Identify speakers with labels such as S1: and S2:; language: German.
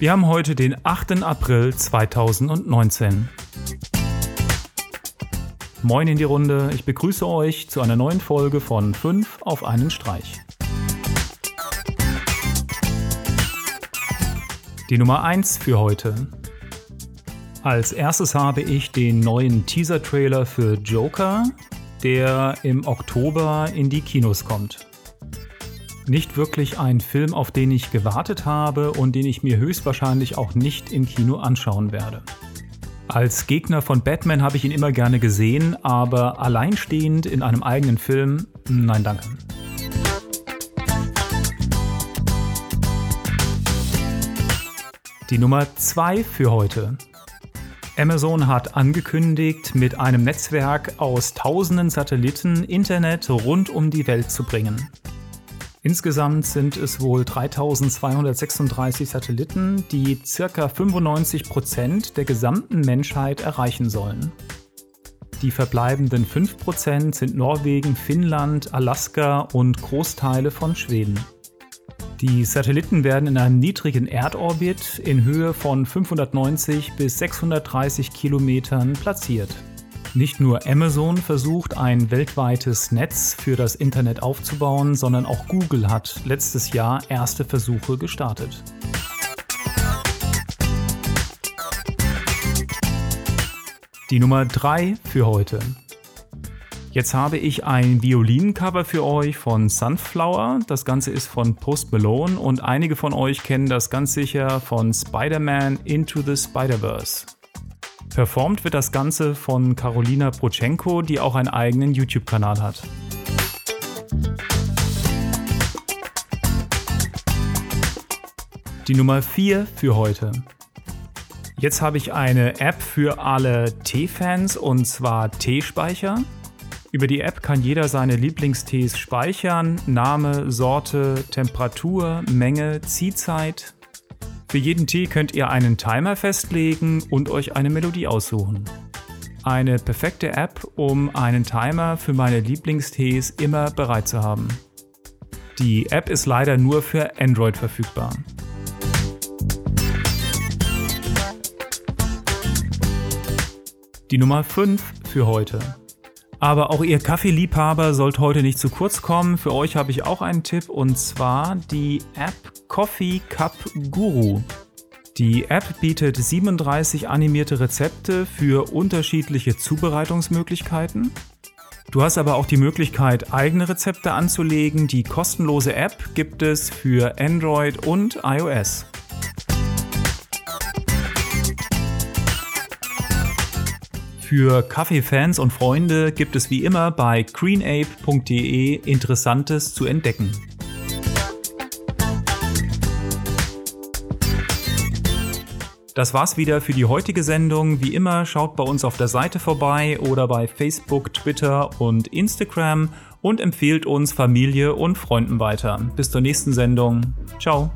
S1: Wir haben heute den 8. April 2019. Moin in die Runde, ich begrüße euch zu einer neuen Folge von 5 auf einen Streich. Die Nummer 1 für heute. Als erstes habe ich den neuen Teaser-Trailer für Joker, der im Oktober in die Kinos kommt. Nicht wirklich ein Film, auf den ich gewartet habe und den ich mir höchstwahrscheinlich auch nicht im Kino anschauen werde. Als Gegner von Batman habe ich ihn immer gerne gesehen, aber alleinstehend in einem eigenen Film, nein danke. Die Nummer 2 für heute. Amazon hat angekündigt, mit einem Netzwerk aus tausenden Satelliten Internet rund um die Welt zu bringen. Insgesamt sind es wohl 3236 Satelliten, die ca. 95 Prozent der gesamten Menschheit erreichen sollen. Die verbleibenden 5% sind Norwegen, Finnland, Alaska und Großteile von Schweden. Die Satelliten werden in einem niedrigen Erdorbit in Höhe von 590 bis 630 Kilometern platziert. Nicht nur Amazon versucht, ein weltweites Netz für das Internet aufzubauen, sondern auch Google hat letztes Jahr erste Versuche gestartet. Die Nummer 3 für heute. Jetzt habe ich ein Violincover für euch von Sunflower. Das Ganze ist von Post Malone und einige von euch kennen das ganz sicher von Spider-Man Into the Spider-Verse. Performt wird das Ganze von Karolina Prochenko, die auch einen eigenen YouTube-Kanal hat. Die Nummer 4 für heute. Jetzt habe ich eine App für alle Tee-Fans und zwar Teespeicher. Über die App kann jeder seine Lieblingstees speichern, Name, Sorte, Temperatur, Menge, Ziehzeit für jeden Tee könnt ihr einen Timer festlegen und euch eine Melodie aussuchen. Eine perfekte App, um einen Timer für meine Lieblingstees immer bereit zu haben. Die App ist leider nur für Android verfügbar. Die Nummer 5 für heute. Aber auch ihr Kaffeeliebhaber sollt heute nicht zu kurz kommen. Für euch habe ich auch einen Tipp und zwar die App Coffee Cup Guru. Die App bietet 37 animierte Rezepte für unterschiedliche Zubereitungsmöglichkeiten. Du hast aber auch die Möglichkeit, eigene Rezepte anzulegen. Die kostenlose App gibt es für Android und iOS. Für Kaffeefans und Freunde gibt es wie immer bei greenape.de Interessantes zu entdecken. Das war's wieder für die heutige Sendung. Wie immer schaut bei uns auf der Seite vorbei oder bei Facebook, Twitter und Instagram und empfehlt uns Familie und Freunden weiter. Bis zur nächsten Sendung. Ciao.